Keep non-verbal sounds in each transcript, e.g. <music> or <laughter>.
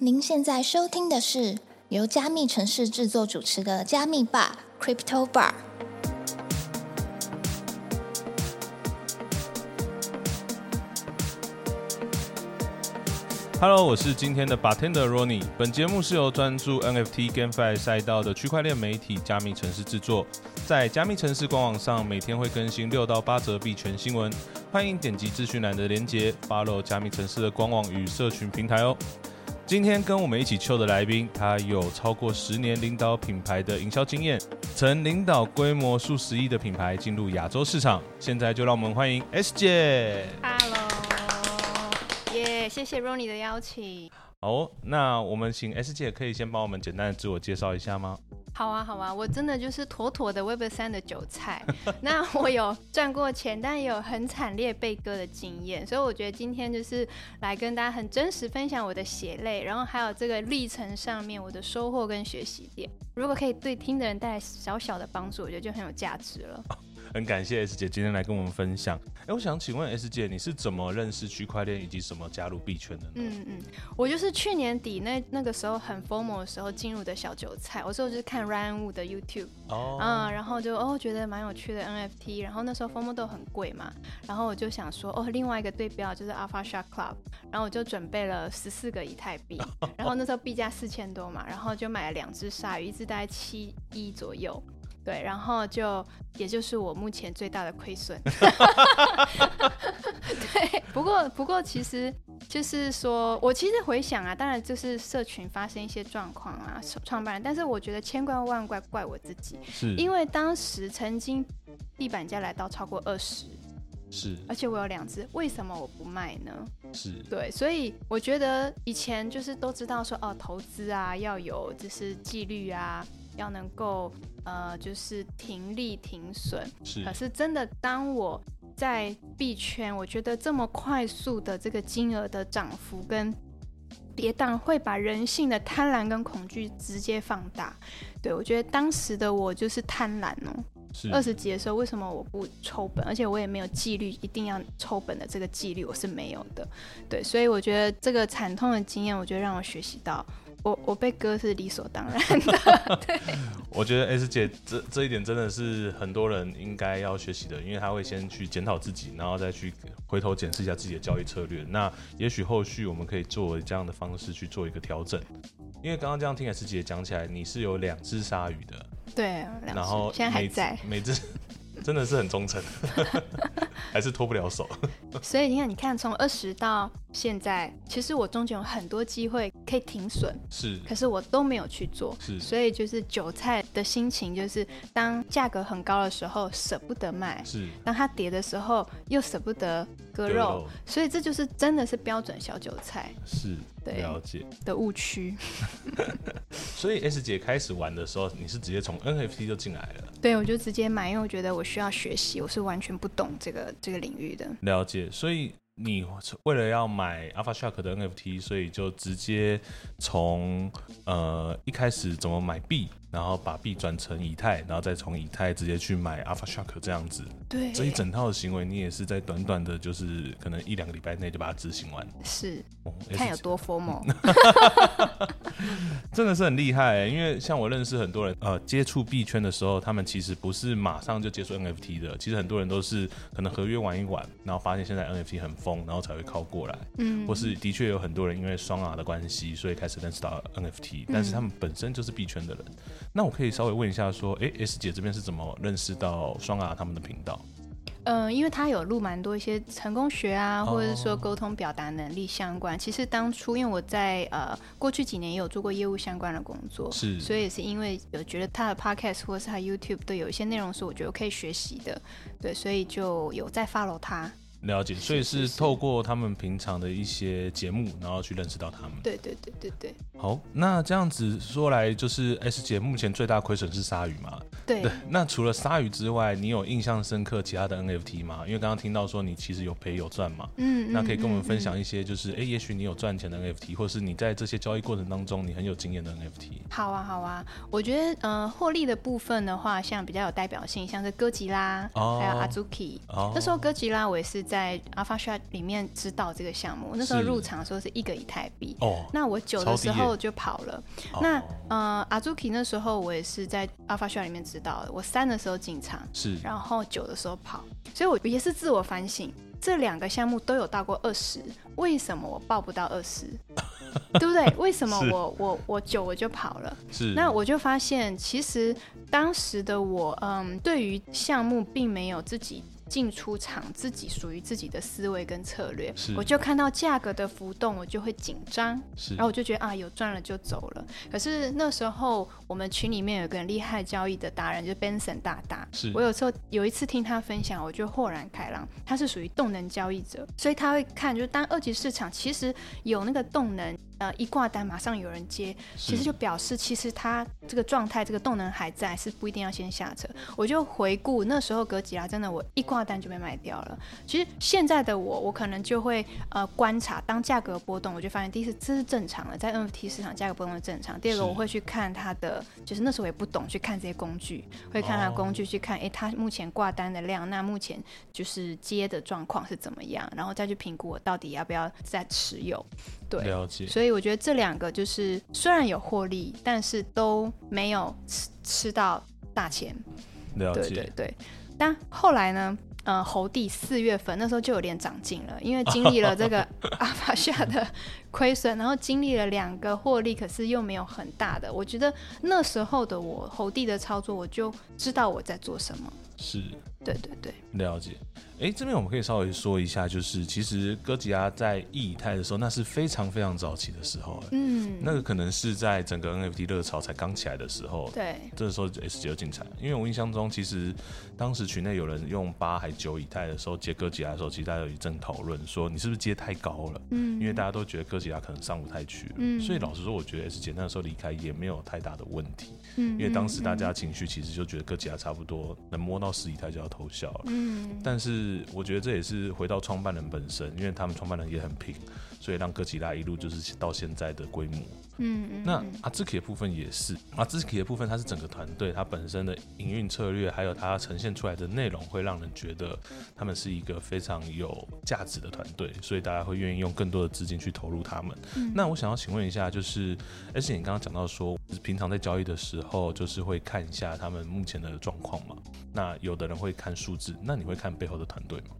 您现在收听的是由加密城市制作主持的加密吧 Crypto Bar。Hello，我是今天的 bartender Ronnie。本节目是由专注 NFT GameFi 赛道的区块链媒体加密城市制作，在加密城市官网上每天会更新六到八则币圈新闻，欢迎点击资讯栏的连接，follow 加密城市的官网与社群平台哦。今天跟我们一起 Q 的来宾，他有超过十年领导品牌的营销经验，曾领导规模数十亿的品牌进入亚洲市场。现在就让我们欢迎 S 姐。Hello，耶谢谢 Ronnie 的邀请。好哦、那我们请 S 姐可以先帮我们简单的自我介绍一下吗？好啊，好啊，我真的就是妥妥的 Web 三的韭菜。<laughs> 那我有赚过钱，但也有很惨烈被割的经验，所以我觉得今天就是来跟大家很真实分享我的血泪，然后还有这个历程上面我的收获跟学习点。如果可以对听的人带来小小的帮助，我觉得就很有价值了。<laughs> 很感谢 S 姐今天来跟我们分享。哎，我想请问 S 姐，你是怎么认识区块链以及什么加入币圈的呢？嗯嗯，我就是去年底那那个时候很 formal 的时候进入的小韭菜，我说就是看 Ryan Wu 的 YouTube。哦，嗯，然后就哦觉得蛮有趣的 NFT，然后那时候 formal 都很贵嘛，然后我就想说哦另外一个对标就是 Alpha Shark Club，然后我就准备了十四个以太币，<laughs> 然后那时候币价四千多嘛，然后就买了两只鲨鱼，一只大概七一左右。对，然后就也就是我目前最大的亏损。<laughs> 对，不过不过其实就是说我其实回想啊，当然就是社群发生一些状况啊，创办人，但是我觉得千怪万怪怪我自己，是因为当时曾经地板价来到超过二十，是而且我有两只，为什么我不卖呢？是对，所以我觉得以前就是都知道说哦，投资啊要有就是纪律啊，要能够呃就是停利停损。是可是真的，当我在币圈，我觉得这么快速的这个金额的涨幅跟跌宕，会把人性的贪婪跟恐惧直接放大。对我觉得当时的我就是贪婪哦，是二十级的时候，为什么我不抽本？而且我也没有纪律，一定要抽本的这个纪律我是没有的。对，所以我觉得这个惨痛的经验，我觉得让我学习到，我我被割是理所当然的。<laughs> 对，我觉得 S 姐这这一点真的是很多人应该要学习的，因为她会先去检讨自己，然后再去回头检视一下自己的交易策略。那也许后续我们可以作为这样的方式去做一个调整。因为刚刚这样听 S 姐讲起来，你是有两只鲨鱼的，对，然后只现在还在。每只 <laughs> 真的是很忠诚，<laughs> 还是脱不了手。<laughs> 所以你看，你看从二十到现在，其实我中间有很多机会可以停损，是可是我都没有去做。是所以就是韭菜的心情，就是当价格很高的时候舍不得卖，是当它跌的时候又舍不得割肉，割肉所以这就是真的是标准小韭菜是对了解。的误区。<laughs> 所以 S 姐开始玩的时候，你是直接从 NFT 就进来了。对，我就直接买，因为我觉得我需要学习，我是完全不懂这个这个领域的。了解，所以你为了要买 Alpha Shark 的 NFT，所以就直接从呃一开始怎么买币，然后把币转成以太，然后再从以太直接去买 Alpha Shark 这样子。对，这一整套的行为，你也是在短短的，就是可能一两个礼拜内就把它执行完。是哦看有多 formal。<laughs> 真的是很厉害欸，因为像我认识很多人，呃，接触币圈的时候，他们其实不是马上就接触 NFT 的，其实很多人都是可能合约玩一玩，然后发现现在 NFT 很疯，然后才会靠过来，嗯，或是的确有很多人因为双 R 的关系，所以开始认识到 NFT，但是他们本身就是币圈的人。那我可以稍微问一下，说，诶 s 姐这边是怎么认识到双 R 他们的频道？嗯，因为他有录蛮多一些成功学啊，或者是说哦沟通表达能力相关。其实当初因为我在呃过去几年也有做过业务相关的工作，是所以也是因为有觉得他的 podcast 或者是他 YouTube 都有一些内容是我觉得可以学习的，对，所以就有在 follow 他。了解，所以是透过他们平常的一些节目，然后去认识到他们。对对对对对好，那这样子说来，就是 S 姐目前最大亏损是鲨鱼嘛？对对，那除了鲨鱼之外，你有印象深刻其他的 NFT 吗？因为刚刚听到说你其实有赔有赚嘛，嗯，那可以跟我们分嗯。嗯享一些，就是哎、诶也许你有赚钱的 NFT，或是你在这些交易过程当中你很有经验的 NFT。好啊，好啊，我觉得呃，获利的部分的话，像比较有代表性，像是哥吉拉，哦还有 Azuki。哦那时候哥吉拉我也是在 Alpha Shot 里面知道这个项目，那时候入场的时候是一个以太币。哦，那我九的时候就跑了。哦那呃，Azuki 那时候我也是在 Alpha Shot 里面知道的。我三的时候进场，是然后九的时候跑，所以我也是自我反省，这两个项目都有到过二十，为什么我报不到二十？<laughs> 对不对？为什么我我我九我就跑了？是，那我就发现，其实当时的我，嗯，对于项目并没有自己进出场，自己属于自己的思维跟策略。我就看到价格的浮动，我就会紧张，然后我就觉得啊，有赚了就走了。可是那时候我们群里面有个很厉害交易的达人，就是 Benson 大大。我有时候有一次听他分享，我就豁然开朗。他是属于动能交易者，所以他会看，就是当二级市场其实有那个动能，呃，一挂单马上有人接，其实就表示其实他这个状态，这个动能还在，是不一定要先下车。我就回顾那时候格吉拉，真的我一挂单就被卖掉了。其实现在的我，我可能就会呃观察，当价格波动，我就发现第一是这是正常的，在 NFT 市场价格波动是正常。第二个我会去看它的，就是那时候我也不懂，去看这些工具，会看它工具，去看诶它目前挂单的量，那目前就是接的状况是怎么样，然后再去评估我到底要不要再持有。对，了解，所以我觉得这两个就是虽然有获利，但是都没有吃吃到大钱。了解，对对对。但后来呢，呃，猴帝四月份那时候就有点长进了，因为经历了这个 <laughs> 阿法夏的亏损，然后经历了两个获利，可是又没有很大的。我觉得那时候的我，猴帝的操作，我就知道我在做什么。是对对对，了解。哎，这边我们可以稍微说一下，就是其实哥吉拉在一以太的时候，那是非常非常早期的时候，嗯，那个可能是在整个 NFT 热潮才刚起来的时候，对，这时候 S 九进场，因为我印象中，其实当时群内有人用八还九以太的时候接哥吉拉的时候，其实大家有一阵讨论说你是不是接太高了，嗯，因为大家都觉得哥吉拉可能上不太去了，嗯。所以老实说，我觉得 S 姐那时候离开也没有太大的问题，嗯，因为当时大嗯家情绪其实就觉得哥吉拉差不多能摸到十几台就要偷笑了。嗯，但是我觉得这也是回到创办人本身，因为他们创办人也很拼，所以让哥吉拉一路就是到现在的规模。嗯嗯，那嗯阿兹 k 的部分也是，阿兹 k 的部分它是整个团队它本身的营运策略，还有它呈现出来的内容，会让人觉得他们是一个非常有价值的团队，所以大家会愿意用更多的资金去投入他们。嗯那我想要请问一下，就是而且你刚刚讲到说，平常在交易的时候，就是会看一下他们目前的状况嘛？那有的人会看数字，那你会看背后的团队吗？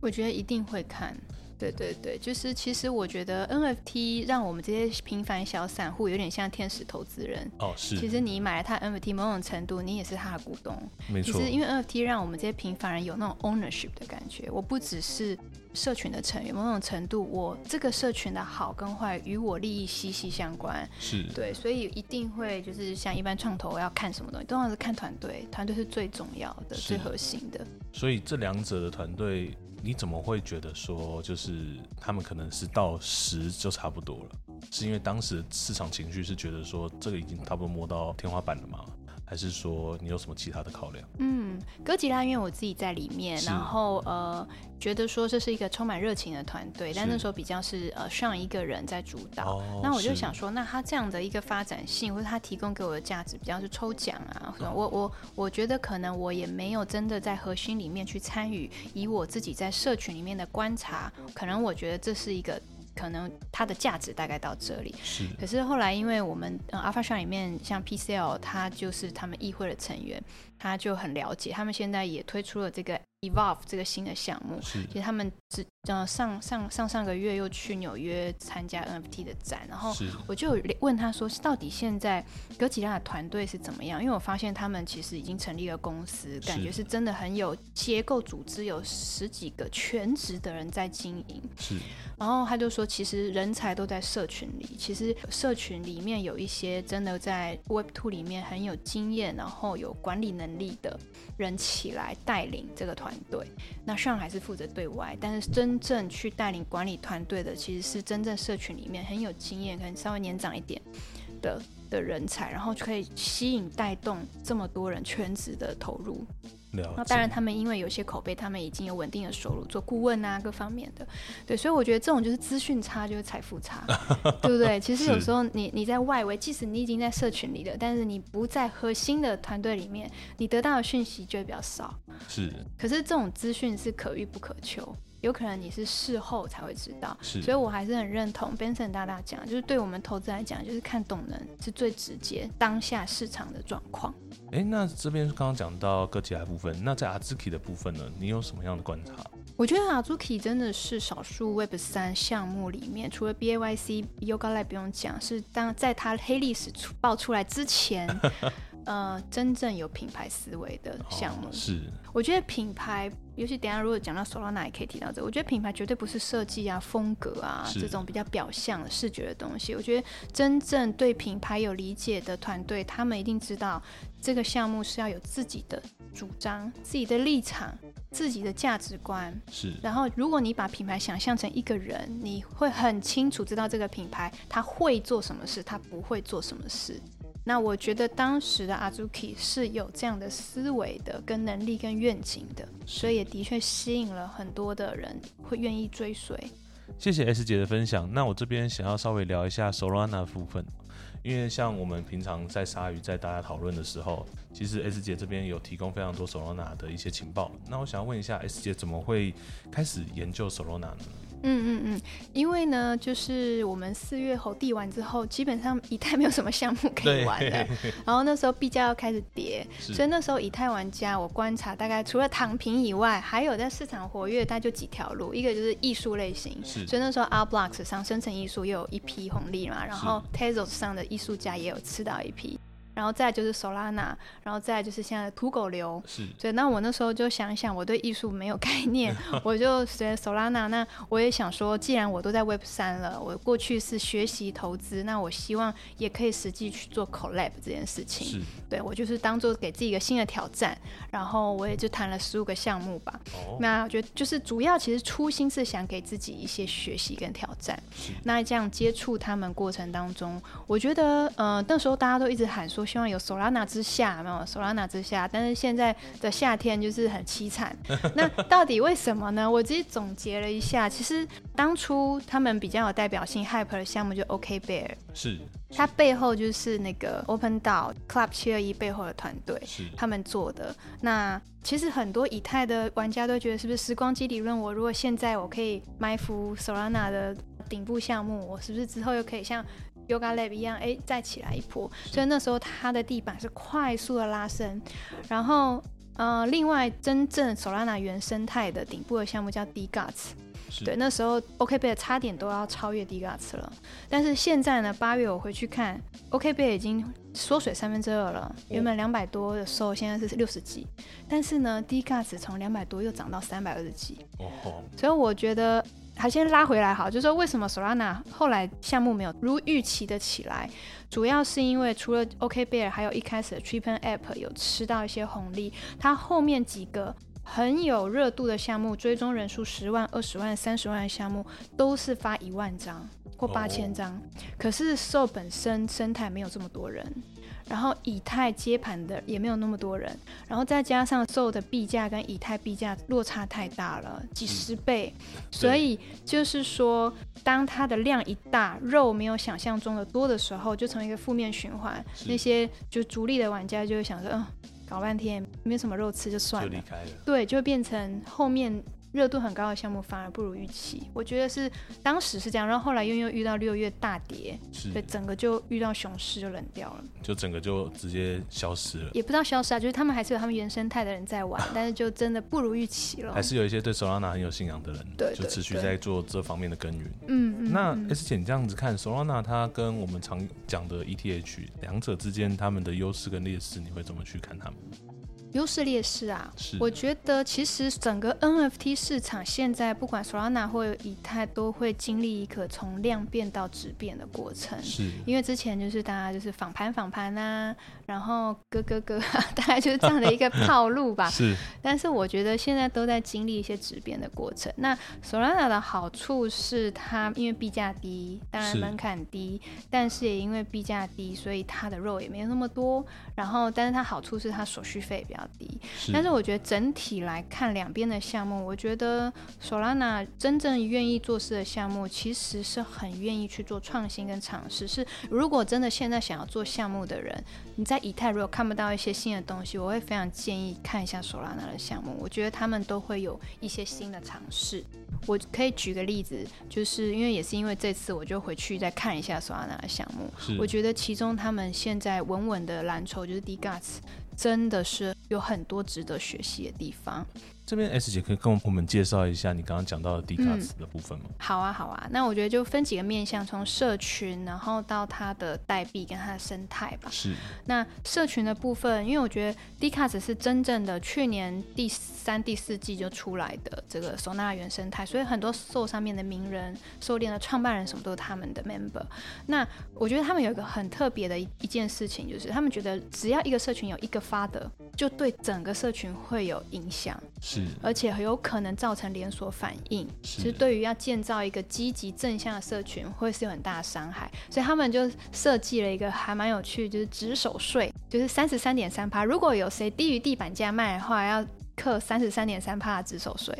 我觉得一定会看。对对对，就是其实我觉得 NFT 让我们这些平凡小散户有点像天使投资人。哦，是，其实你买了它 NFT，某种程度你也是它的股东。没错，其实因为 NFT 让我们这些平凡人有那种 ownership 的感觉，我不只是社群的成员，某种程度我这个社群的好跟坏与我利益息息相关。是，对，所以一定会就是像一般创投要看什么东西，通常是看团队，团队是最重要的、最核心的。所以这两者的团队，你怎么会觉得说，就是他们可能是到十就差不多了？是因为当时市场情绪是觉得说这个已经差不多摸到天花板了吗？还是说你有什么其他的考量？嗯，哥吉拉因为我自己在里面，然后呃，觉得说这是一个充满热情的团队，但那时候比较是呃上一个人在主导。哦那我就想说，那他这样的一个发展性，或者他提供给我的价值，比较是抽奖啊。我我我觉得可能我也没有真的在核心里面去参与，以我自己在社群里面的观察，可能我觉得这是一个。可能它的价值大概到这里，是。可是后来，因为我们呃 Alpha Shine 里面像 PCL，它就是他们议会的成员，他就很了解。他们现在也推出了这个 Evolve 这个新的项目。是其实他们只呃上上上上个月又去纽约参加 NFT 的展，然后我就问他说，到底现在哥吉拉的团队是怎么样？因为我发现他们其实已经成立了公司，感觉是真的很有结构组织，有十几个全职的人在经营。是然后他就说，其实人才都在社群里，其实社群里面有一些真的在 Web Two 里面很有经验，然后有管理能力的人起来带领这个团队。那上海是负责对外，但是真正去带领管理团队的，其实是真正社群里面很有经验，可能稍微年长一点的的人才，然后可以吸引带动这么多人全职的投入。那当然，他们因为有些口碑，他们已经有稳定的收入，做顾问啊，各方面的，对，所以我觉得这种就是资讯差，就是财富差，<laughs> 对不对？<laughs> 其实有时候你你在外围，即使你已经在社群里的，但是你不在核心的团队里面，你得到的讯息就会比较少。是可是这种资讯是可遇不可求，有可能你是事后才会知道。是所以我还是很认同 Benson 大大讲，就是对我们投资来讲，就是看懂能是最直接当下市场的状况。哎，那这边刚刚讲到哥吉拉部分，那在阿 Zuki 的部分呢，你有什么样的观察？我觉得 Azuki 真的是少数 Web 三项目里面，除了 BAYC Yoga Lab 不用讲，是当在它黑历史出爆出来之前，<laughs> 呃，真正有品牌思维的项目。哦是我觉得品牌，尤其等下如果讲到 Solana 也可以提到这个，我觉得品牌绝对不是设计啊、风格啊这种比较表象的视觉的东西。我觉得真正对品牌有理解的团队，他们一定知道这个项目是要有自己的主张、自己的立场、自己的价值观。是然后，如果你把品牌想象成一个人，你会很清楚知道这个品牌他会做什么事，他不会做什么事。那我觉得当时的阿朱 k 是有这样的思维的、跟能力、跟愿景的，所以也的确吸引了很多的人会愿意追随。谢谢 S 姐的分享。那我这边想要稍微聊一下 Solana 的部分，因为像我们平常在鲨鱼在大家讨论的时候，其实 S 姐这边有提供非常多 Solana 的一些情报。那我想要问一下 S 姐怎么会开始研究 Solana 呢？嗯嗯嗯，因为呢，就是我们四月后递完之后，基本上以太没有什么项目可以玩的。然后那时候币价要开始跌，所以那时候以太玩家，我观察大概除了躺平以外，还有在市场活跃，大概就几条路，一个就是艺术类型，所以那时候 Art Blocks 上生成艺术又有一批红利嘛，然后 Tezos 上的艺术家也有吃到一批，然后再就是 Solana，然后再就是现在的土狗流。是对，那我那时候就想想，我对艺术没有概 <laughs> 念，我就学 Solana。那我也想说，既然我都在 Web 三了，我过去是学习投资，那我希望也可以实际去做 collab 这件事情。是对我就是当做给自己一个新的挑战，然后我也就谈了十五个项目吧。哦，那我觉得就是主要其实初心是想给自己一些学习跟挑战是。那这样接触他们过程当中，我觉得呃那时候大家都一直喊说希望有 Solana 之夏，有没有 Solana 之夏？但是现在的夏天就是很凄惨。<laughs> 那到底为什么呢？我自己总结了一下，其实当初他们比较有代表性 Hype 的项目就 OK Bear，是它背后就是那个 Open DAO Club 七二一背后的团队。是他们做的。那其实很多以太的玩家都觉得，是不是时光机理论？我如果现在我可以埋伏 Solana 的顶部项目，我是不是之后又可以像 Yoga Lab 一样，哎，再起来一波？所以那时候它的地板是快速的拉升，然后。呃，另外，真正 Solana 原生态的顶部的项目叫 D Guts，对，那时候 OK Bear 差点都要超越 D Guts 了，但是现在呢，八月我回去看 OK Bear 已经缩水三分之二了，原本两百多的时候，现在是六十几，但是呢，D Guts 从两百多又涨到三百二十几，哦所以我觉得还先拉回来好，就是说为什么 Solana 后来项目没有如预期的起来，主要是因为除了 OK Bear，还有一开始的 Triple App 有吃到一些红利，它后面几个。很有热度的项目，追踪人数十万、二十万、三十万的项目，都是发一万张或八千张。可是 SO 本身生态没有这么多人，然后以太接盘的也没有那么多人，然后再加上 SO 的币价跟以太币价落差太大了，几十倍，所以就是说，当它的量一大，肉没有想象中的多的时候，就成为一个负面循环。那些就逐利的玩家就会想说，嗯，搞半天没什么肉吃就算了就离，开了。对，就会变成后面热度很高的项目反而不如预期。我觉得是当时是这样，然后后来又又遇到六月大跌，是对，整个就遇到熊市就冷掉了，就整个就直接消失了。也不知道消失啊，就是他们还是有他们原生态的人在玩，<laughs> 但是就真的不如预期了。还是有一些对 Solana 很有信仰的人，对对就持续在做这方面的耕耘。嗯嗯，那嗯 S 姐，你这样子看 Solana，它跟我们常讲的 ETH 两者之间，他们的优势跟劣势，你会怎么去看他们？优势劣势啊，我觉得其实整个 NFT 市场现在不管 Solana 或以太都会经历一个从量变到质变的过程。是因为之前就是大家就是仿盘仿盘啊，然后咯咯咯啊，<laughs> 大概就是这样的一个套路吧。<laughs> 是但是我觉得现在都在经历一些质变的过程。那 Solana 的好处是它因为币价低，当然门槛低，但是也因为币价低，所以它的肉也没有那么多。然后，但是它好处是它手续费比较低。是，但是我觉得整体来看两边的项目，我觉得 Solana 真正愿意做事的项目，其实是很愿意去做创新跟尝试。是如果真的现在想要做项目的人，你在以太如果看不到一些新的东西，我会非常建议看一下 Solana 的项目。我觉得他们都会有一些新的尝试。我可以举个例子，就是因为也是因为这次我就回去再看一下索拉纳的项目，我觉得其中他们现在稳稳的蓝筹就是 D Guts，真的是有很多值得学习的地方。这边 S 姐可以跟我们介绍一下你刚刚讲到的 D 卡词的部分吗？好啊，好啊。那我觉得就分几个面向，从社群，然后到它的代币跟它的生态吧。是。那社群的部分，因为我觉得 D 卡词是真正的去年第三、第四季就出来的这个索纳原生态，所以很多兽上面的名人、兽链的创办人什么都是他们的 member。那我觉得他们有一个很特别的一一件事情，就是他们觉得只要一个社群有一个发的，就对整个社群会有影响。是。而且很有可能造成连锁反应，其实对于要建造一个积极正向的社群，会是有很大的伤害。所以他们就设计了一个还蛮有趣，就是直手税，就是三十三点三趴。如果有谁低于地板价卖的话，要。克三十三点三帕的自手税，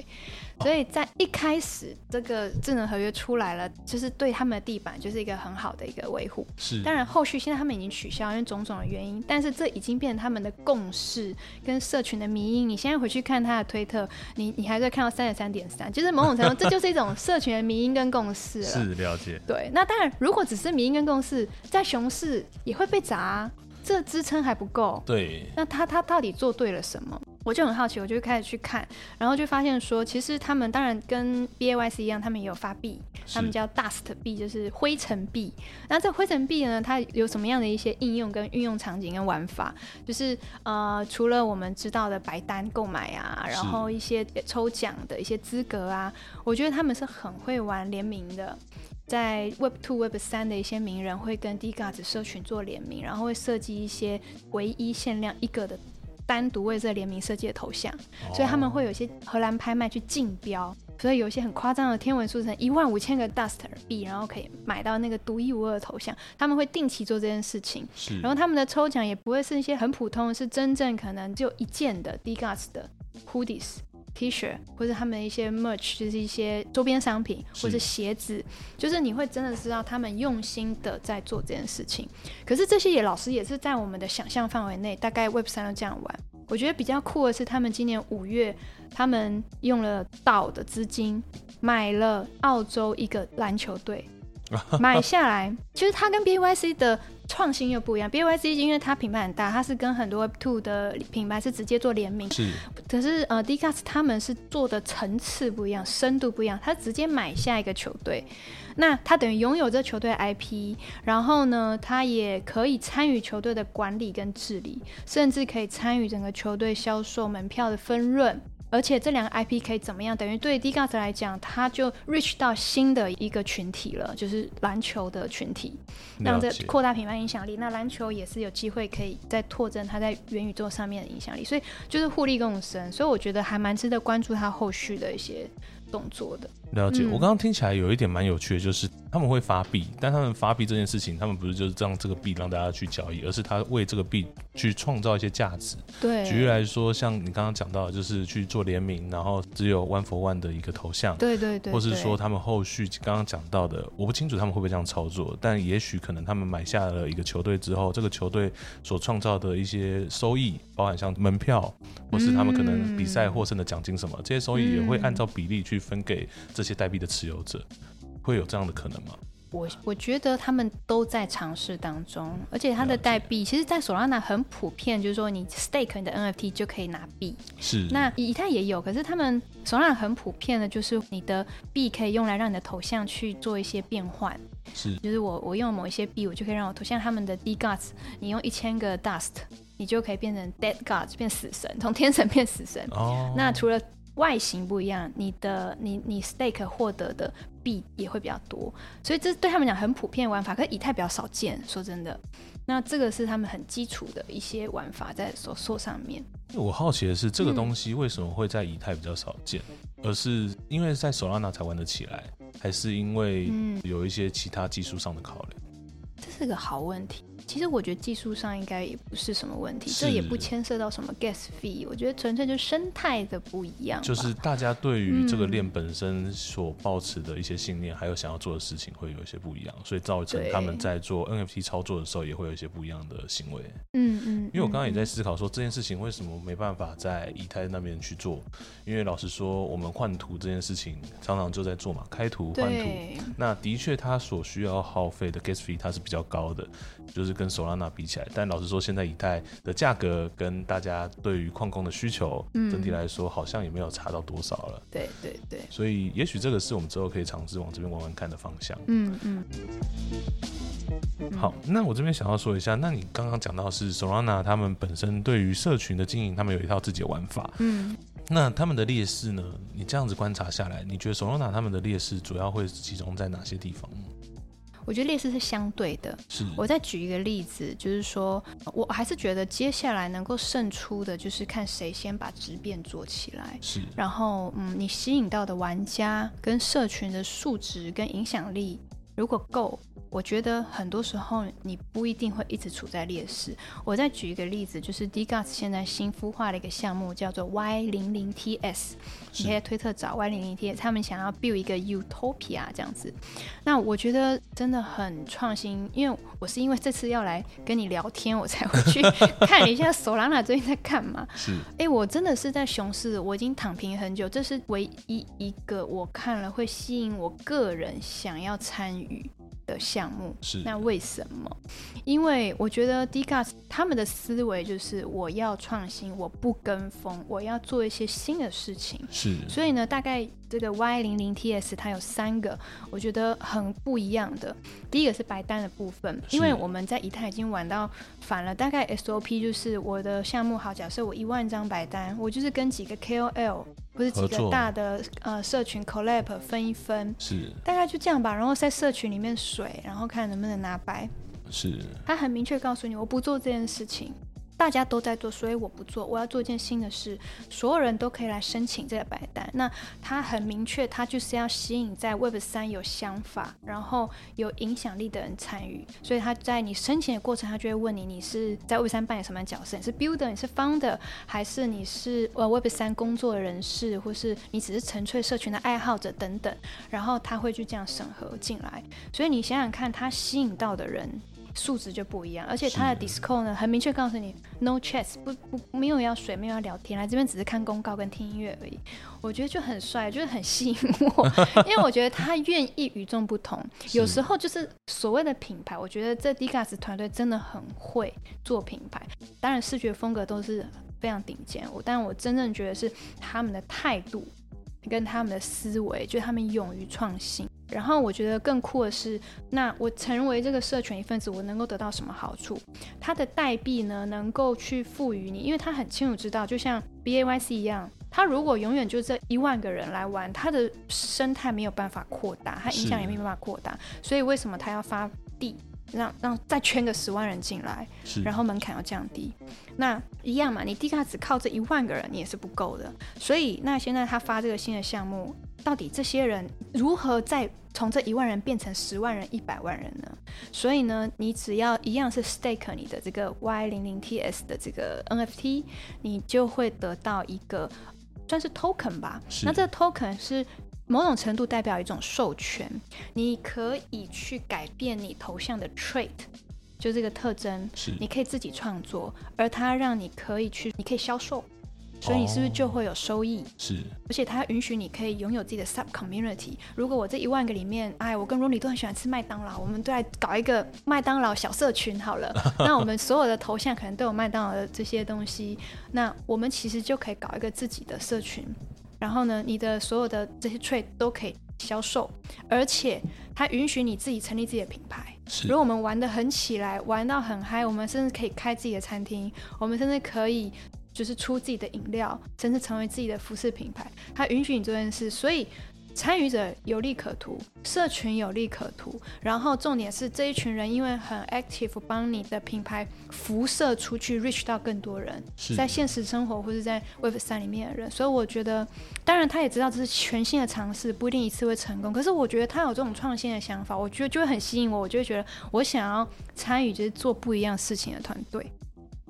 所以在一开始这个智能合约出来了，就是对他们的地板就是一个很好的一个维护。是，当然后续现在他们已经取消，因为种种的原因，但是这已经变成他们的共识跟社群的迷因。你现在回去看他的推特，你你还在看到三十三点三，就是某种程度这就是一种社群的迷因跟共识了。是了解。对，那当然如果只是迷因跟共识，在熊市也会被砸，这支撑还不够。对，那他他到底做对了什么？我就很好奇，我就开始去看，然后就发现说，其实他们当然跟 B A Y C 一样，他们也有发币，他们叫 Dust 币，就是灰尘币。那这灰尘币呢，它有什么样的一些应用跟运用场景跟玩法？就是呃，除了我们知道的白单购买啊，然后一些抽奖的一些资格啊，我觉得他们是很会玩联名的，在 Web Two、Web 三的一些名人会跟 D Guards 社群做联名，然后会设计一些唯一限量一个的。单独为这联名设计的头像，所以他们会有些荷兰拍卖去竞标，所以有一些很夸张的天文数成一万五千个 Dust 币，然后可以买到那个独一无二的头像。他们会定期做这件事情，然后他们的抽奖也不会是一些很普通，是真正可能就一件的 D Guts 的 Hoodies。T 恤或者他们一些 merch，就是一些周边商品，或者鞋子，就是你会真的知道他们用心的在做这件事情。可是这些也老师也是在我们的想象范围内，大概 Web 三都这样玩。我觉得比较酷的是，他们今年五月，他们用了岛的资金买了澳洲一个篮球队，<laughs> 买下来。其实他跟 BYC 的。创新又不一样，B Y C 因为它品牌很大，它是跟很多 Two 的品牌是直接做联名。是，可是呃 d c a s 他们是做的层次不一样，深度不一样，他直接买下一个球队，那他等于拥有这球队 I P，然后呢，他也可以参与球队的管理跟治理，甚至可以参与整个球队销售门票的分润。而且这两个 IP 可以怎么样？等于对 D Gas 来讲，它就 reach 到新的一个群体了，就是篮球的群体，让这扩大品牌影响力。那篮球也是有机会可以再拓增它在元宇宙上面的影响力，所以就是互利共生。所以我觉得还蛮值得关注它后续的一些动作的。了解，我刚刚听起来有一点蛮有趣的，就是他们会发币，但他们发币这件事情，他们不是就是让这个币让大家去交易，而是他为这个币去创造一些价值。对，举例来说，像你刚刚讲到，就是去做联名，然后只有 One for One 的一个头像。对对对。或是说他们后续刚刚讲到的，我不清楚他们会不会这样操作，但也许可能他们买下了一个球队之后，这个球队所创造的一些收益，包含像门票，或是他们可能比赛获胜的奖金什么，这些收益也会按照比例去分给这些代币的持有。者会有这样的可能吗？我我觉得他们都在尝试当中，而且它的代币其实，在索拉纳很普遍，就是说你 stake 你的 NFT 就可以拿币。是。那以太也有，可是他们索拉纳很普遍的，就是你的币可以用来让你的头像去做一些变换。是。就是我我用某一些币，我就可以让我头像他们的 D Gods，你用一千个 Dust，你就可以变成 Dead Gods，变死神，从天神变死神。哦。那除了外形不一样，你的你你 stake 获得的币也会比较多，所以这对他们讲很普遍玩法，可是以太比较少见。说真的，那这个是他们很基础的一些玩法在索索上面。我好奇的是，这个东西为什么会在以太比较少见，而是因为在 Solana 才玩得起来，还是因为有一些其他技术上的考量？这是个好问题。其实我觉得技术上应该也不是什么问题，这也不牵涉到什么 gas fee，我觉得纯粹就是生态的不一样。就是大家对于这个嗯链本身所抱持的一些信念，还有想要做的事情，会有一些不一样，所以造成他们在做 NFT 操作的时候，也会有一些不一样的行为。嗯嗯，因为我刚刚也嗯在思考说这件事情为什么没办法在以太那边去做，因为老实说，我们换图这件事情常常就在做嘛，开图换图。那的确，它所需要耗费的 gas fee 它是比较高的，就是跟 Solana 比起来。但老实说，现在以太的价格跟大家对于矿工的需求，嗯整体来说好像也没有差到多少了。对对对，所以，也许这个是我们之后可以尝试往这边玩玩看的方向。嗯嗯，好，那我这边想要说一下，那你刚刚讲到是 Solana 他们本身对于社群的经营，他们有一套自己的玩法。嗯，那他们的劣势呢？你这样子观察下来，你觉得 Solana 他们的劣势主要会集中在哪些地方？我觉得劣势是相对的。是我再举一个例子，就是说，我还是觉得接下来能够胜出的，就是看谁先把质变做起来。是然后，嗯，你吸引到的玩家跟社群的数值跟影响力如果够，我觉得很多时候你不一定会一直处在劣势。我再举一个例子，就是 d g a s 现在新孵化的一个项目叫做 Y 零零 TS，你可以在推特找 Y 零零 TS，他们想要 build 一个 Utopia 这样子。那我觉得真的很创新，因为我是因为这次要来跟你聊天，我才会去 <laughs> 看一下 Solana 最近在干嘛。是哎、我真的是在熊市，我已经躺平很久，这是唯一一个我看了会吸引我个人想要参与的项目。是那为什么？因为我觉得 d c a s 他们的思维就是我要创新，我不跟风，我要做一些新的事情。是所以呢，大概这个 Y 零零 TS 它有三个，我觉得很不一样的。第一个是白单的部分，因为我们在以太已经玩到反了，大概 SOP 就是我的项目好，假设我一万张白单，我就是跟几个 KOL 不是几个大的呃社群 collab 分一分，是大概就这样吧，然后在社群里面水，然后看能不能拿白。是他很明确告诉你，我不做这件事情，大家都在做，所以我不做，我要做一件新的事，所有人都可以来申请这个白单。那他很明确，他就是要吸引在 Web 三有想法，然后有影响力的人参与。所以他在你申请的过程，他就会问你，你是在 Web 三扮演什么角色？你是 Builder，你是 FUND，还是你是呃 Web 三工作人士，或是你只是纯粹社群的爱好者等等。然后他会去这样审核进来。所以你想想看，他吸引到的人。素质就不一样，而且他的 Discord 呢，很明确告诉你，no chats，不不没有要水，没有要聊天，来这边只是看公告跟听音乐而已。我觉得就很帅，就是很吸引我，<laughs> 因为我觉得他愿意与众不同。有时候就是所谓的品牌，我觉得这 d g a s 团队真的很会做品牌，当然视觉风格都是非常顶尖。我，但我真正觉得是他们的态度跟他们的思维，就是他们勇于创新。然后我觉得更酷的是，那我成为这个社群一份子，我能够得到什么好处？它的代币呢，能够去赋予你，因为他很清楚知道，就像 B A Y C 一样，他如果永远就这一万个人来玩，他的生态没有办法扩大，他影响也没办法扩大，所以为什么他要发币？让让再圈个十万人进来，是，然后门槛要降低。那一样嘛，你低卡只靠这一万个人，你也是不够的。所以那现在他发这个新的项目，到底这些人如何再从这一万人变成十万人、一百万人呢？所以呢，你只要一样是 stake 你的这个 Y 零零 TS 的这个 NFT，你就会得到一个算是 token 吧。那这个 token 是某种程度代表一种授权，你可以去改变你头像的 trait，就这个特征，是你可以自己创作，而它让你可以去，你可以销售，所以你是不是就会有收益？是而且它允许你可以拥有自己的 sub community。如果我这一万个里面，哎，我跟 Ronnie 都很喜欢吃麦当劳，我们都来搞一个麦当劳小社群好了。<laughs> 那我们所有的头像可能都有麦当劳的这些东西，那我们其实就可以搞一个自己的社群。然后呢，你的所有的这些 trade 都可以销售，而且它允许你自己成立自己的品牌。如果我们玩的很起来，玩到很嗨，我们甚至可以开自己的餐厅，我们甚至可以就是出自己的饮料，甚至成为自己的服饰品牌。它允许你做这件事，所以参与者有利可图，社群有利可图，然后重点是这一群人因为很 active，帮你的品牌辐射出去，reach 到更多人，在现实生活或者在 Web 三里面的人。所以我觉得，当然他也知道这是全新的尝试，不一定一次会成功。可是我觉得他有这种创新的想法，我觉得就会很吸引我，我就会觉得我想要参与，就是做不一样事情的团队。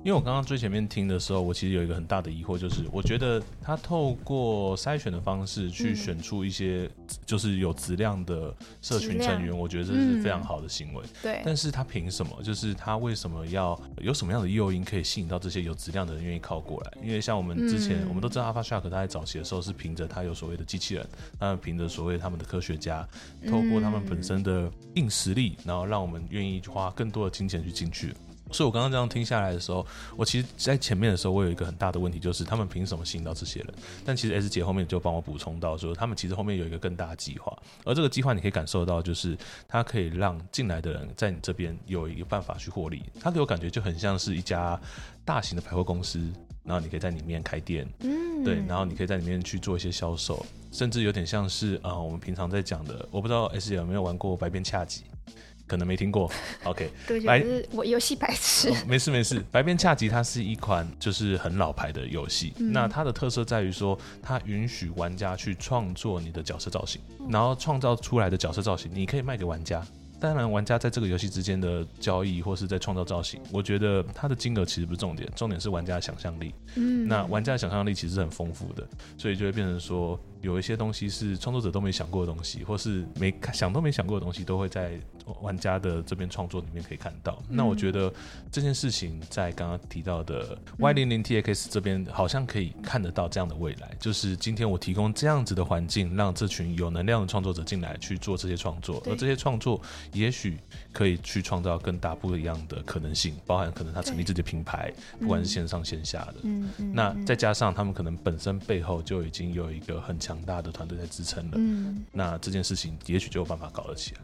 因为我刚刚最前面听的时候，我其实有一个很大的疑惑，就是我觉得他透过筛选的方式去选出一些就是有质量的社群成员，我觉得这是非常好的行为。对，但是他凭什么？就是他为什么要有什么样的诱因可以吸引到这些有质量的人愿意靠过来？因为像我们之前，我们都知道 Alpha Shark 他在早期的时候是凭着他有所谓的机器人，那凭着所谓他们的科学家，透过他们本身的硬实力，然后让我们愿意花更多的金钱去进去。所以，我刚刚这样听下来的时候，我其实，在前面的时候，我有一个很大的问题，就是他们凭什么吸引到这些人？但其实 S 姐后面就帮我补充到，说他们其实后面有一个更大的计划，而这个计划你可以感受到，就是它可以让进来的人在你这边有一个办法去获利。它给我感觉就很像是一家大型的百货公司，然后你可以在里面开店，嗯，对，然后你可以在里面去做一些销售，甚至有点像是啊，我们平常在讲的，我不知道 S 姐有没有玩过白边恰吉。可能没听过，<laughs> OK。对，就是我游戏白痴。没事没事，白边恰吉它是一款就是很老牌的游戏。那它的特色在于说，它允许玩家去创作你的角色造型，然后创造出来的角色造型，你可以卖给玩家。当然，玩家在这个游戏之间的交易或是在创造造型，我觉得它的金额其实不是重点，重点是玩家的想象力。嗯，那玩家的想象力其实很丰富的，所以就会变成说。有一些东西是创作者都没想过的东西，或是没想都没想过的东西，都会在玩家的这边创作里面可以看到。那我觉得这件事情在刚刚提到的 Y 零零 TX 这边好像可以看得到这样的未来，就是今天我提供这样子的环境，让这群有能量的创作者进来去做这些创作，而这些创作也许可以去创造更大不一样的可能性，包含可能他成立自己的品牌，不管是线上线下的。那再加上他们可能本身背后就已经有一个很强。强大的团队在支撑了，嗯，那这件事情也许就有办法搞得起来。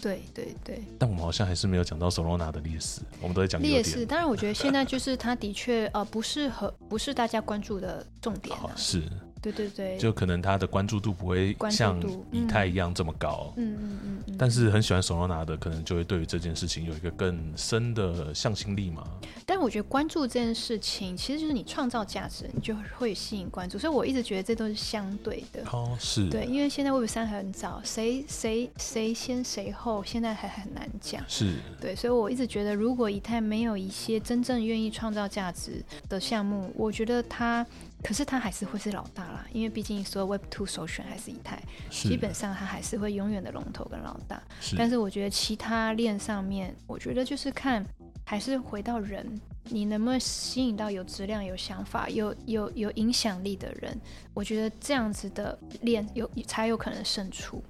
对对对。但我们好像还是没有讲到 Solana 的历史，我们都在讲劣势。当然，我觉得现在就是它的确呃不适合，不是大家关注的重点。<laughs> 是。对对对，就可能他的关注度不会像以太一样这么高，嗯嗯嗯，但是很喜欢 Solana 的，可能就会对于这件事情有一个更深的向心力嘛。但我觉得关注这件事情，其实就是你创造价值，你就会吸引关注。所以我一直觉得这都是相对的。哦，是对，因为现在 Web 三很早，谁谁谁先谁后，现在还很难讲。是对，所以我一直觉得，如果以太没有一些真正愿意创造价值的项目，我觉得它。可是他还是会是老大啦，因为毕竟所有 Web Two 首选还是以太，基本上他还是会永远的龙头跟老大。但是我觉得其他链上面，我觉得就是看还是回到人，你能不能吸引到有质量、有想法、有有有影响力的人？我觉得这样子的链有才有可能胜出。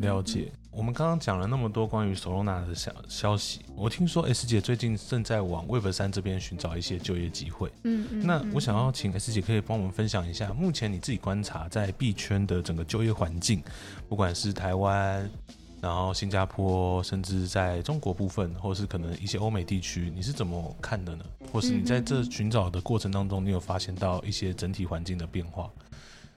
了解。我们刚刚讲了那么多关于 Solana 的消消息，我听说 S 姐最近正在往 Web 三这边寻找一些就业机会。嗯嗯。那我想要请 S 姐可以帮我们分享一下，目前你自己观察在币圈的整个就业环境，不管是台湾，然后新加坡，甚至在中国部分，或是可能一些欧美地区，你是怎么看的呢？或是你在这寻找的过程当中，你有发现到一些整体环境的变化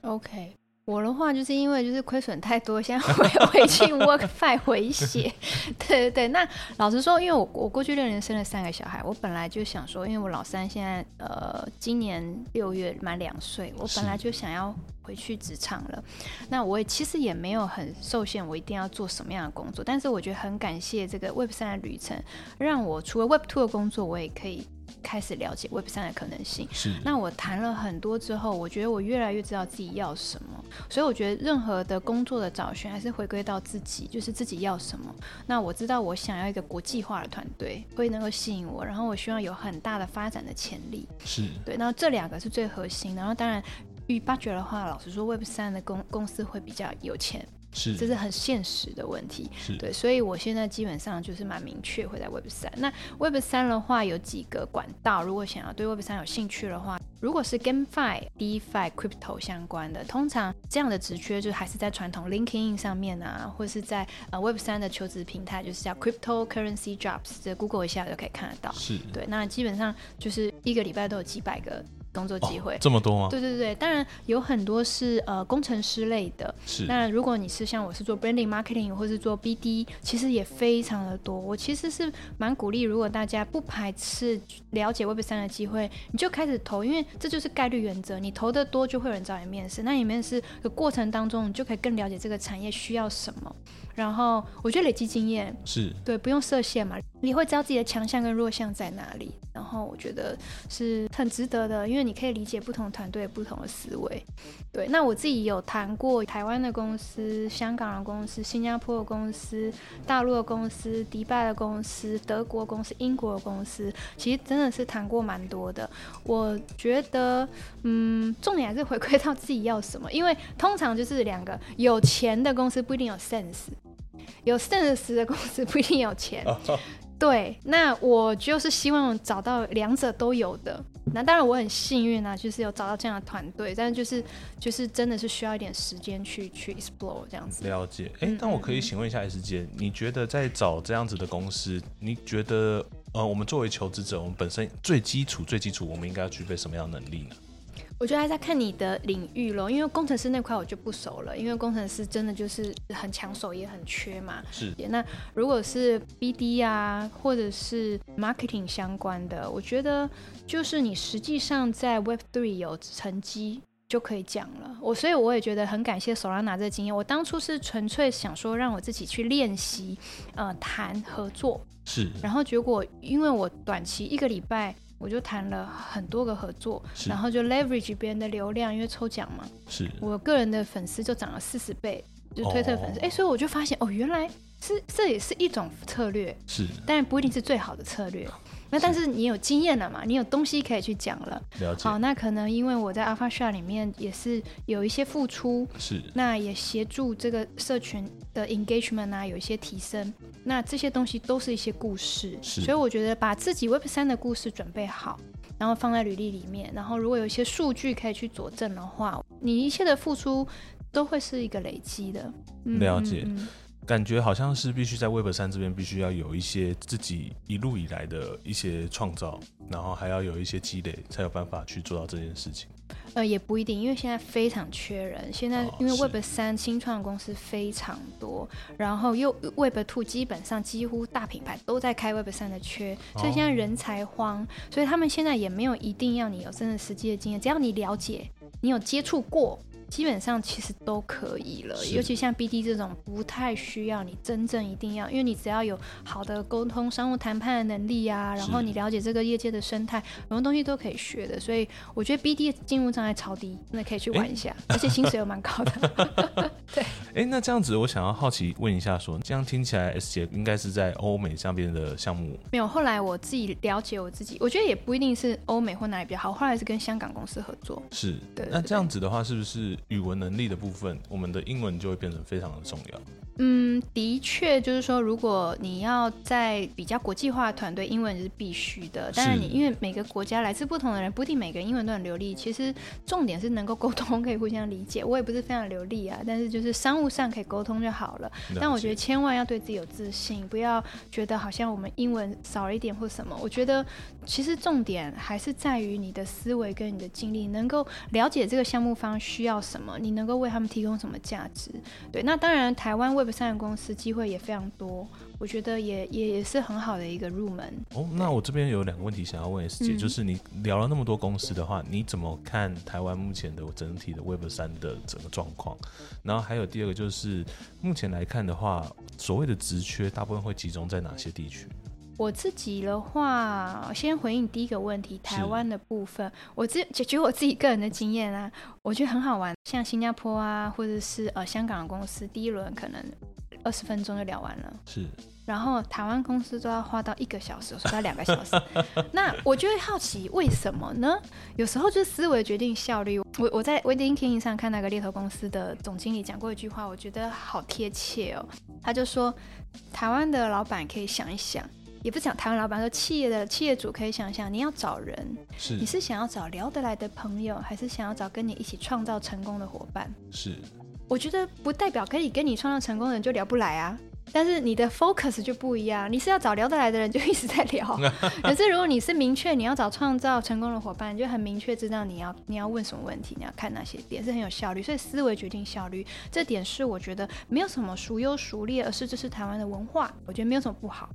？OK。我的话就是因为就是亏损太多，现在回回去 work <laughs> five 回血。对对对，那老实说，因为我我过去六年生了三个小孩，我本来就想说，因为我老三现在呃今年六月满两岁，我本来就想要回去职场了。那我也其实也没有很受限，我一定要做什么样的工作。但是我觉得很感谢这个 Web 三的旅程，让我除了 Web two 的工作，我也可以。开始了解 Web 三的可能性。是。那我谈了很多之后，我觉得我越来越知道自己要什么。所以我觉得任何的工作的找寻还是回归到自己，就是自己要什么。那我知道我想要一个国际化的团队，会能够吸引我。然后我希望有很大的发展的潜力。是。对。那这两个是最核心。然后当然，与八觉的话，老实说，Web 三的公公司会比较有钱。是，这是很现实的问题。是对，所以我现在基本上就是蛮明确会在 Web 三。那 Web 三的话有几个管道，如果想要对 Web 三有兴趣的话，如果是 GameFi、DeFi、Crypto 相关的，通常这样的职缺就还是在传统 LinkedIn 上面啊，或是在呃 Web 三的求职平台，就是叫 Crypto Currency Jobs，这 Google 一下就可以看得到。是对，那基本上就是一个礼拜都有几百个。工作机会。这么多吗？对对对，当然有很多是呃工程师类的。是。那如果你是像我是做 branding marketing 或是做 BD，其实也非常的多。我其实是蛮鼓励，如果大家不排斥了解 Web 三的机会，你就开始投，因为这就是概率原则。你投的多，就会有人找你面试。那你面试的过程当中，你就可以更了解这个产业需要什么。然后我觉得累积经验是对，不用设限嘛，你会知道自己的强项跟弱项在哪里。然后我觉得是很值得的，因为你可以理解不同团队不同的思维。对，那我自己有谈过台湾的公司、香港的公司、新加坡的公司、大陆的公司、迪拜的公司、德国公司、英国的公司，其实真的是谈过蛮多的。我觉得，嗯，重点还是回归到自己要什么，因为通常就是两个有钱的公司不一定有 sense。有 sense 的公司不一定有钱，<laughs> 对。那我就是希望找到两者都有的。那当然我很幸运啊，就是有找到这样的团队，但是就是就是真的是需要一点时间去去 explore 这样子。了解。哎，但我可以请问一下 S 姐，你觉得在找这样子的公司，你觉得呃，我们作为求职者，我们本身最基础最基础，我们应该要具备什么样的能力呢？我觉得还在看你的领域咯，因为工程师那块我就不熟了，因为工程师真的就是很抢手也很缺嘛。是。那如果是 BD 啊，或者是 marketing 相关的，我觉得就是你实际上在 Web Three 有成绩就可以讲了。我所以我也觉得很感谢 Solana 这个经验。我当初是纯粹想说让我自己去练习，呃，谈合作。是。然后结果因为我短期一个礼拜。我就谈了很多个合作，然后就 leverage 别人的流量，因为抽奖嘛。是我个人的粉丝就涨了四十倍，就推特粉丝。哎，所以我就发现，哦，原来是这也是一种策略，是，但不一定是最好的策略。那但是你有经验了嘛？你有东西可以去讲了。了解。好，那可能因为我在 Alpha Share 里面也是有一些付出，是。那也协助这个社群的 engagement 啊，有一些提升。那这些东西都是一些故事，是。所以我觉得把自己 Web 三的故事准备好，然后放在履历里面，然后如果有一些数据可以去佐证的话，你一切的付出都会是一个累积的。了解。感觉好像是必须在 Web 三这边必须要有一些自己一路以来的一些创造，然后还要有一些积累，才有办法去做到这件事情。呃，也不一定，因为现在非常缺人。现在因为 Web 三新创公司非常多，然后又 Web Two 基本上几乎大品牌都在开 Web 三的缺，所以现在人才荒。所以他们现在也没有一定要你有真的实际的经验，只要你了解，你有接触过。基本上其实都可以了，尤其像 BD 这种不太需要你真正一定要，因为你只要有好的沟通、商务谈判的能力啊，然后你了解这个业界的生态，很多东西都可以学的。所以我觉得 BD 进入障碍超低，真的可以去玩一下，而且薪水又蛮高的。<laughs> 对，哎，那这样子我想要好奇问一下，说这样听起来 S 姐应该是在欧美上边的项目？没有，后来我自己了解我自己，我觉得也不一定是欧美或哪里比较好，后来是跟香港公司合作。是，对。那这样子的话，是不是？语文能力的部分，我们的英文就会变成非常的重要。嗯，的确，就是说，如果你要在比较国际化的团队，英文是必须的。但是你因为每个国家来自不同的人，不一定每个人英文都很流利。其实重点是能够沟通，可以互相理解。我也不是非常流利啊，但是就是商务上可以沟通就好了。但我觉得千万要对自己有自信，不要觉得好像我们英文少了一点或什么。我觉得其实重点还是在于你的思维跟你的经历，能够了解这个项目方需要什么，你能够为他们提供什么价值。对，那当然台湾为三公司机会也非常多，我觉得也也也是很好的一个入门。哦，那我这边有两个问题想要问 S 姐，就是你聊了那么多公司的话，你怎么看台湾目前的整体的 Web 三的整个状况？然后还有第二个就是目前来看的话，所谓的职缺大部分会集中在哪些地区？我自己的话，先回应第一个问题，台湾的部分，我自解决我自己个人的经验啊，我觉得很好玩。像新加坡啊，或者是呃香港的公司，第一轮可能二十分钟就聊完了，是。然后台湾公司都要花到一个小时，说到两个小时。<laughs> 那我就会好奇为什么呢？有时候就是思维决定效率。我我在 Wedding King 上看那个猎头公司的总经理讲过一句话，我觉得好贴切哦。他就说，台湾的老板可以想一想。也不是讲台湾老板说，企业的企业主可以想象，你要找人，是你是想要找聊得来的朋友，还是想要找跟你一起创造成功的伙伴？是，我觉得不代表可以跟你创造成功的人就聊不来啊。但是你的 focus 就不一样，你是要找聊得来的人，就一直在聊。<laughs> 可是如果你是明确你要找创造成功的伙伴，就很明确知道你要你要问什么问题，你要看哪些点是很有效率。所以思维决定效率，这点是我觉得没有什么孰优孰劣，而是这是台湾的文化，我觉得没有什么不好。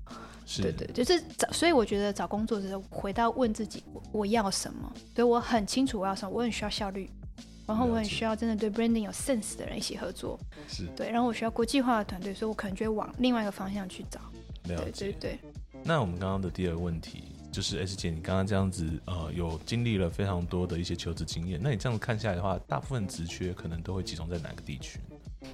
是对对，就是找，所以我觉得找工作的时候回到问自己我我要什么，所以我很清楚我要什么，我很需要效率。然后我很需要真的对 branding 有 sense 的人一起合作，是对。然后我需要国际化的团队，所以我可能就会往另外一个方向去找。了对对。对，那我们刚刚的第二个问题就是 S 姐，你刚刚这样子呃，有经历了非常多的一些求职经验，那你这样看下来的话，大部分职缺可能都会集中在哪个地区？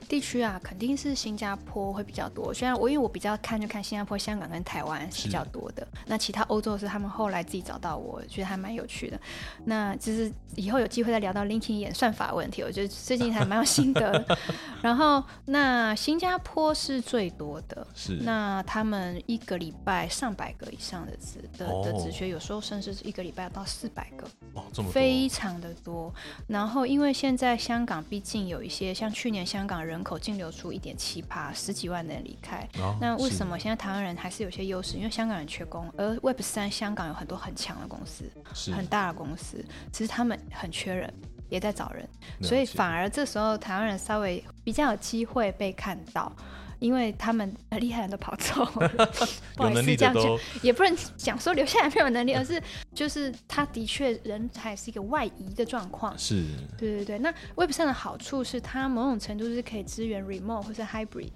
地区啊，肯定是新加坡会比较多。虽然我因为我比较看就看新加坡、香港跟台湾是比较多的，那其他欧洲是他们后来自己找到我，觉得还蛮有趣的。那就是以后有机会再聊到 LinkedIn 演算法问题，我觉得最近还蛮有心得的。<laughs> 然后那新加坡是最多的，是那他们一个礼拜上百个以上的职的的哦职缺，有时候甚至是一个礼拜到四百个。哦，这么多非常的多。然后，因为现在香港毕竟有一些，像去年香港人口净流出一点七趴，十几万人离开。哦那为什么现在台湾人还是有些优势？因为香港人缺工，而 Web 三香港有很多很强的公司，很大的公司，只是他们很缺人，也在找人，所以反而这时候台湾人稍微比较有机会被看到。因为他们很厉害的人都跑走了，<laughs> 不好意思这样讲，也不能讲说留下来没有能力，而是就是他的确人才是一个外移的状况。是对对对，那 Web 三的好处是它某种程度是可以支援 remote 或是 hybrid。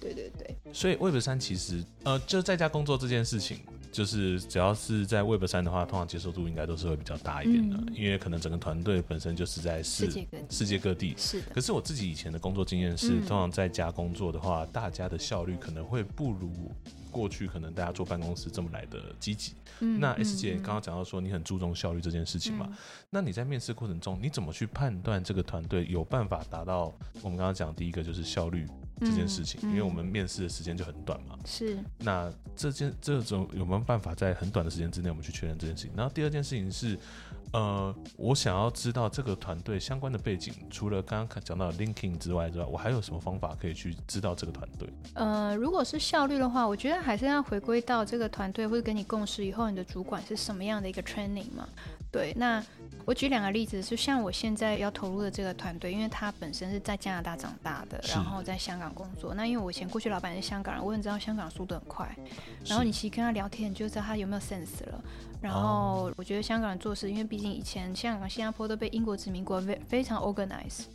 对对对，所以 Web 三其实呃，就在家工作这件事情，就是只要是在 Web 三的话，通常接受度应该都是会比较大一点的，嗯因为可能整个团队本身就是在世世界各地。是的，可是我自己以前的工作经验是，嗯通常在家工作的话，大家的效率可能会不如过去可能大家坐办公室这么来的积极。嗯那 S 姐嗯刚刚讲到说你很注重效率这件事情嘛，嗯那你在面试过程中，你怎么去判断这个团队有办法达到我们刚刚讲第一个就是效率这件事情？嗯嗯因为我们面试的时间就很短嘛。是那这件这种有没有办法在很短的时间之内我们去确认这件事情？然后第二件事情是，呃，我想要知道这个团队相关的背景，除了刚刚讲到 linking 之外之外，我还有什么方法可以去知道这个团队？呃，如果是效率的话，我觉得还是要回归到这个团队或者跟你共事以后，你的主管是什么样的一个 training 嘛？对，那我举两个例子，就像我现在要投入的这个团队，因为他本身是在加拿大长大的，然后在香港工作。那因为我以前过去老板是香港人，我很知道香港速度很快，然后你其实跟他聊天，你就知道他有没有 sense 了。然后我觉得香港人做事，因为毕竟以前香港、新加坡都被英国殖民过，非非常 organize。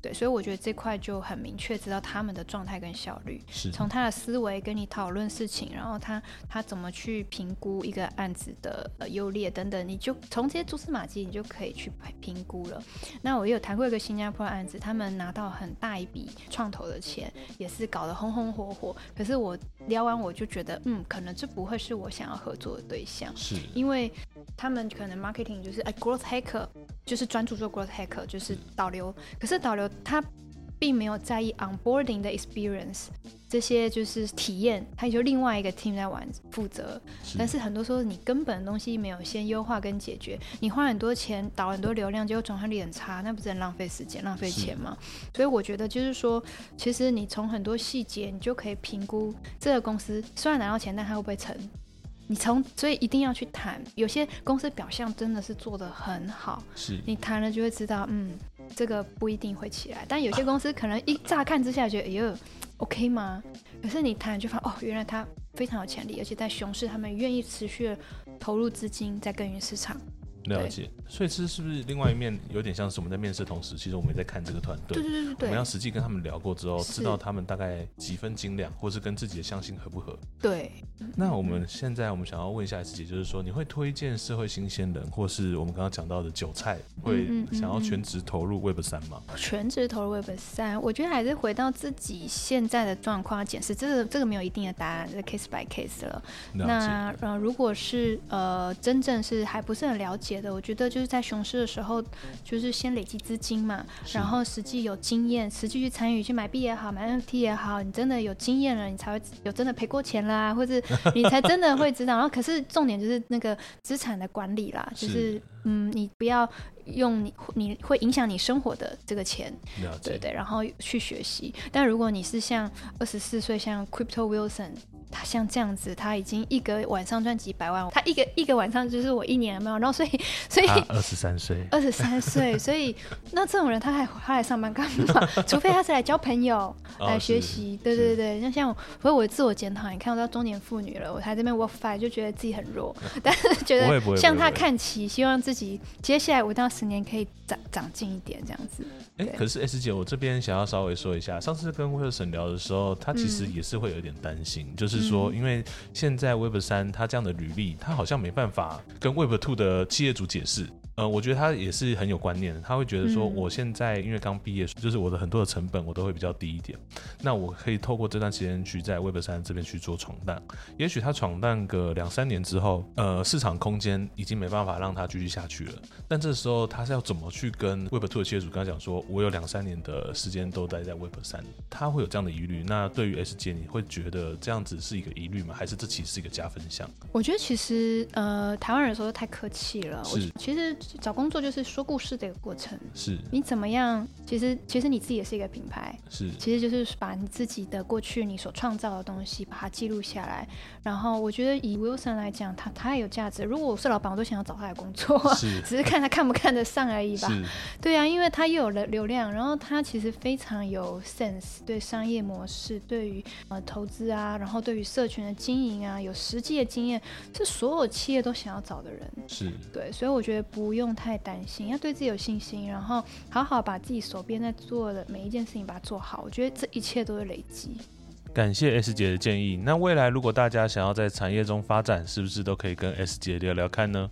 对，所以我觉得这块就很明确知道他们的状态跟效率。是从他的思维跟你讨论事情，然后他他怎么去评估一个案子的呃优劣等等，你就从这些蛛丝马迹，你就可以去评评估了。那我也有谈过一个新加坡的案子，他们拿到很大一笔创投的钱，也是搞得红红火火。可是我聊完我就觉得，嗯，可能这不会是我想要合作的对象。是因为他们可能 marketing 就是哎 growth hacker，就是专注做 growth hacker，就是导流。可是导流他并没有在意 onboarding 的 experience，这些就是体验，他就另外一个 team 在玩负责。但是很多时候你根本的东西没有先优化跟解决，你花很多钱导很多流量，结果转换率很差，那不是很浪费时间、浪费钱吗？所以我觉得就是说，其实你从很多细节，你就可以评估这个公司虽然拿到钱，但它会不会成。你从所以一定要去谈，有些公司表象真的是做得很好，是你谈了就会知道，嗯，这个不一定会起来。但有些公司可能一乍看之下觉得，哎呦，OK 吗？可是你谈就发，哦，原来它非常有潜力，而且在熊市，他们愿意持续的投入资金在耕耘市场。了解。所以这是不是另外一面有点像是我们在面试的同时，其实我们也在看这个团队对。对对对对我们要实际跟他们聊过之后，知道他们大概几分斤两，或是跟自己的相性合不合。对。那我们现在我们想要问一下自己，就是说，你会推荐社会新鲜人，或是我们刚刚讲到的韭菜，会想要全职投入 Web 三吗？全职投入 Web 三，我觉得还是回到自己现在的状况检视，这个这个没有一定的答案，这 case by case 了。了，那呃，如果是呃真正是还不是很了我觉得就是在熊市的时候，就是先累积资金嘛，然后实际有经验，实际去参与，去买币也好，买 NFT 也好，你真的有经验了，你才会有真的赔过钱啦，或者 <laughs> 你才真的会知道。然后可是重点就是那个资产的管理啦，就是是嗯，你不要用你你会影响你生活的这个钱，对对，然后去学习。但如果你是像二十四岁，像 Crypto Wilson，他像这样子，他已经一个晚上赚几百万，他一个一个晚上就是我一年有没有？然后所以所以他二十三岁，<laughs> 二十三岁，所以那这种人他还他来上班干嘛？<laughs> 除非他是来交朋友、哦来学是习。对对对，那像我，所以我自我检讨，你看我到中年妇女了，我还这边 work five 就觉得自己很弱，<laughs> 但是觉得向他看齐，希望自己接下来五到十年可以长长进一点这样子。哎、对可是 S 姐，我这边想要稍微说一下，上次跟威尔森聊的时候，他其实嗯也是会有点担心，就是说，因为现在 Web 三他这样的履历，他好像没办法跟 Web Two 的企业主解释。呃，我觉得他也是很有观念的，他会觉得说，嗯我现在因为刚毕业，就是我的很多的成本我都会比较低一点，那我可以透过这段时间去在 Web 三这边去做闯荡。也许他闯荡个两三年之后，呃，市场空间已经没办法让他继续下去了。但这时候他是要怎么去跟 Web Two 的企业主跟他讲说，我有两三年的时间都待在 Web 三，他会有这样的疑虑。那对于 S 姐，你会觉得这样子是一个疑虑吗？还是这其实是一个加分项？我觉得其实呃，台湾人说的太客气了。我是其实找工作就是说故事的一个过程。是你怎么样？其实其实你自己也是一个品牌，是其实就是把你自己的过去你所创造的东西把它记录下来。然后我觉得以 Wilson 来讲，他他也有价值。如果我是老板，我都想要找他的工作，是 <laughs> 只是看他看不看得上而已吧。是对啊，因为他又有了流量，然后他其实非常有 sense，对商业模式，对于呃投资啊，然后对于社群的经营啊，有实际的经验，是所有企业都想要找的人。是对，所以我觉得不不用太担心，要对自己有信心，然后好好把自己手边在做的每一件事情把它做好。我觉得这一切都是累积。感谢 S 姐的建议。那未来如果大家想要在产业中发展，是不是都可以跟 S 姐聊聊看呢？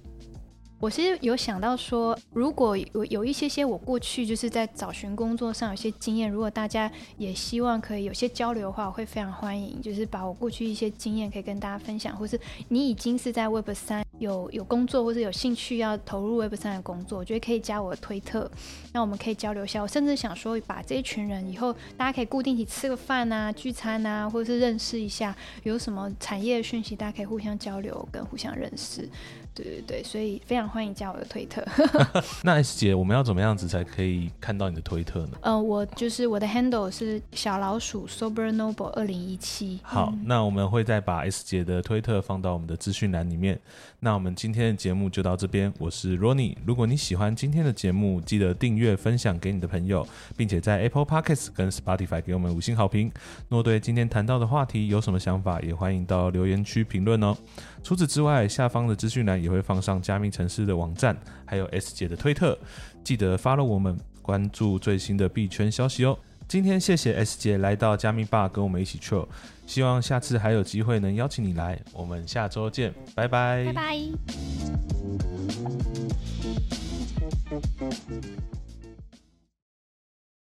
我其实有想到说，如果有有一些些我过去就是在找寻工作上有些经验，如果大家也希望可以有些交流的话，我会非常欢迎，就是把我过去一些经验可以跟大家分享，或是你已经是在 Web 三有有工作，或是有兴趣要投入 Web 三的工作，我觉得可以加我的推特，那我们可以交流一下。我甚至想说，把这一群人以后大家可以固定一起吃个饭啊、聚餐啊，或者是认识一下，有什么产业讯息，大家可以互相交流跟互相认识。对对对，所以非常欢迎加我的推特。<laughs> 那 S 姐，我们要怎么样子才可以看到你的推特呢？呃，我就是我的 handle 是小老鼠 sober noble 二零一七。好，嗯那我们会再把 S 姐的推特放到我们的资讯栏里面。那我们今天的节目就到这边，我是 Ronnie。如果你喜欢今天的节目，记得订阅、分享给你的朋友，并且在 Apple Podcasts 跟 Spotify 给我们五星好评。若对今天谈到的话题有什么想法，也欢迎到留言区评论哦。除此之外，下方的资讯栏也会放上加密城市的网站，还有 S 姐的推特，记得 follow 我们，关注最新的币圈消息哦。今天谢谢 S 姐来到加密吧跟我们一起 chill，希望下次还有机会能邀请你来。我们下周见，拜拜。